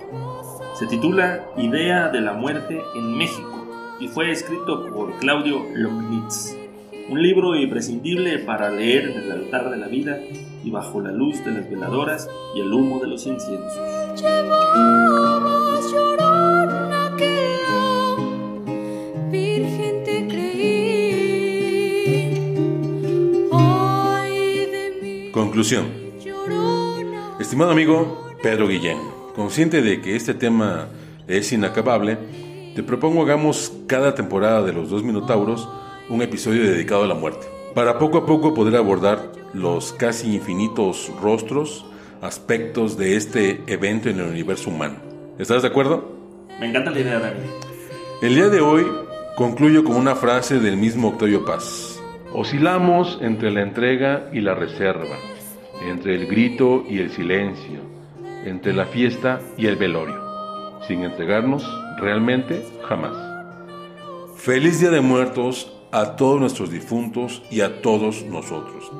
Se titula Idea de la muerte en México y fue escrito por Claudio Lomnitz, un libro imprescindible para leer en el altar de la vida y bajo la luz de las veladoras y el humo de los inciensos. Conclusión. Estimado amigo Pedro Guillén, consciente de que este tema es inacabable, te propongo hagamos cada temporada de los dos Minotauros un episodio dedicado a la muerte, para poco a poco poder abordar los casi infinitos rostros, aspectos de este evento en el universo humano. ¿Estás de acuerdo? Me encanta la idea, Dani. El día de hoy concluyo con una frase del mismo Octavio Paz. Oscilamos entre la entrega y la reserva, entre el grito y el silencio, entre la fiesta y el velorio, sin entregarnos realmente jamás. Feliz Día de Muertos a todos nuestros difuntos y a todos nosotros.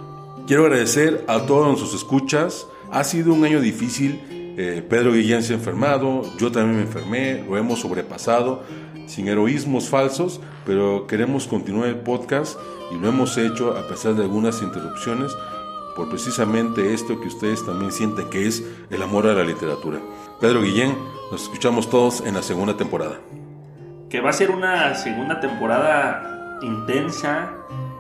Quiero agradecer a todos nuestros escuchas. Ha sido un año difícil. Eh, Pedro Guillén se ha enfermado, yo también me enfermé, lo hemos sobrepasado sin heroísmos falsos, pero queremos continuar el podcast y lo hemos hecho a pesar de algunas interrupciones por precisamente esto que ustedes también sienten que es el amor a la literatura. Pedro Guillén, nos escuchamos todos en la segunda temporada. que va a ser una segunda temporada intensa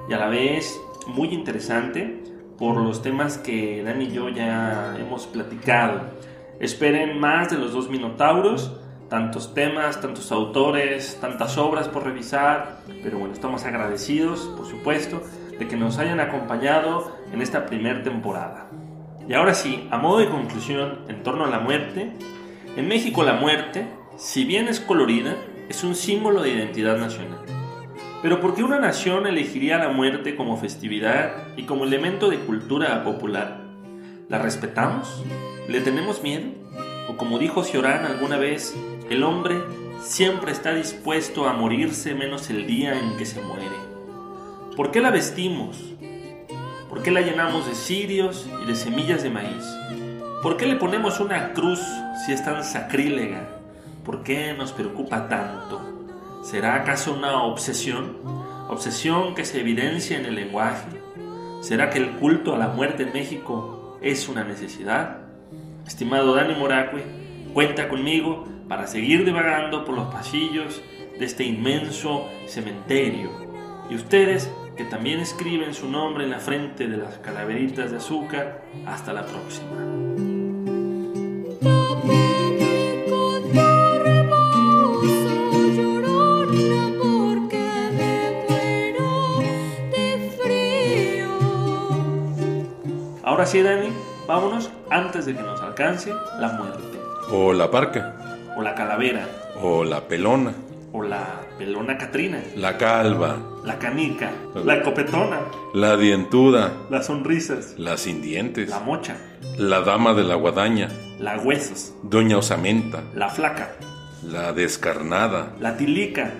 y a la vez muy interesante por los temas que Dan y yo ya hemos platicado. Esperen más de los dos Minotauros, tantos temas, tantos autores, tantas obras por revisar, pero bueno, estamos agradecidos, por supuesto, de que nos hayan acompañado en esta primera temporada. Y ahora sí, a modo de conclusión en torno a la muerte, en México la muerte, si bien es colorida, es un símbolo de identidad nacional. Pero ¿por qué una nación elegiría la muerte como festividad y como elemento de cultura popular? ¿La respetamos? ¿Le tenemos miedo? O como dijo Ciorán alguna vez, el hombre siempre está dispuesto a morirse menos el día en que se muere. ¿Por qué la vestimos? ¿Por qué la llenamos de cirios y de semillas de maíz? ¿Por qué le ponemos una cruz si es tan sacrílega? ¿Por qué nos preocupa tanto? ¿Será acaso una obsesión? ¿Obsesión que se evidencia en el lenguaje? ¿Será que el culto a la muerte en México es una necesidad? Estimado Dani Moracue, cuenta conmigo para seguir divagando por los pasillos de este inmenso cementerio. Y ustedes, que también escriben su nombre en la frente de las calaveritas de azúcar, hasta la próxima. Ahora sí, Dani, vámonos antes de que nos alcance la muerte, O la parca, o la calavera, o la pelona, o la pelona Catrina, la calva, la canica, la copetona, la dientuda, las sonrisas, la sin dientes, la mocha, la dama de la guadaña, la huesos, doña osamenta, la flaca, la descarnada, la tilica,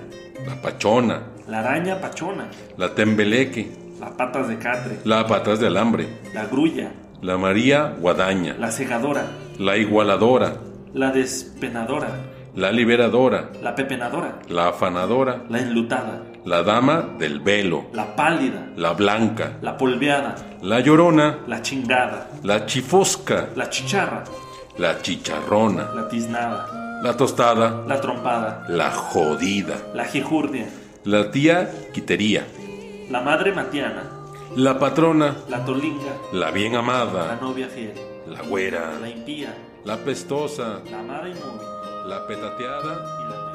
la pachona, la araña pachona, la tembeleque, la patas de catre, la patas de alambre, la grulla, la María guadaña, la segadora, la igualadora, la despenadora, la liberadora, la pepenadora, la afanadora, la enlutada, la dama del velo, la pálida, la blanca, la polveada, la llorona, la chingada, la chifosca, la chicharra, la chicharrona, la tiznada, la tostada, la trompada, la jodida, la jijurdia, la tía quitería, la madre matiana, la patrona, la tolinga, la bien la amada, novia fiel, la güera, la impía, la pestosa, la amada inmóvil la petateada, y la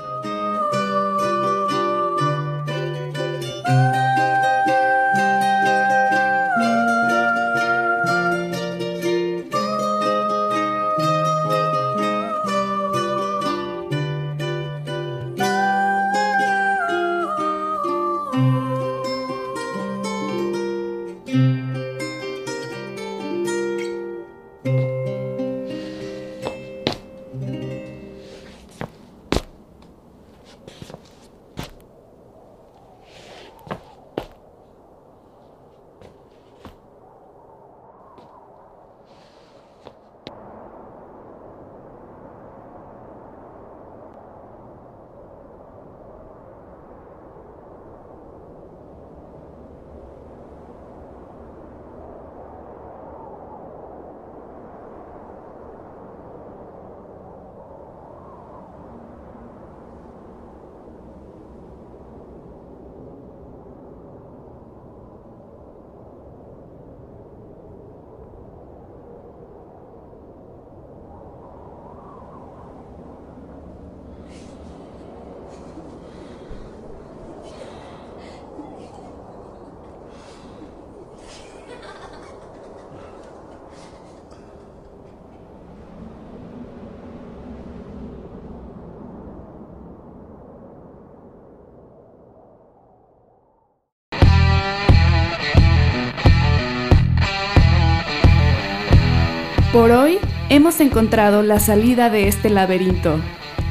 hemos encontrado la salida de este laberinto.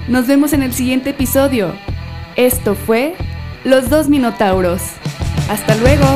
Nos vemos en el siguiente episodio. Esto fue Los dos Minotauros. Hasta luego.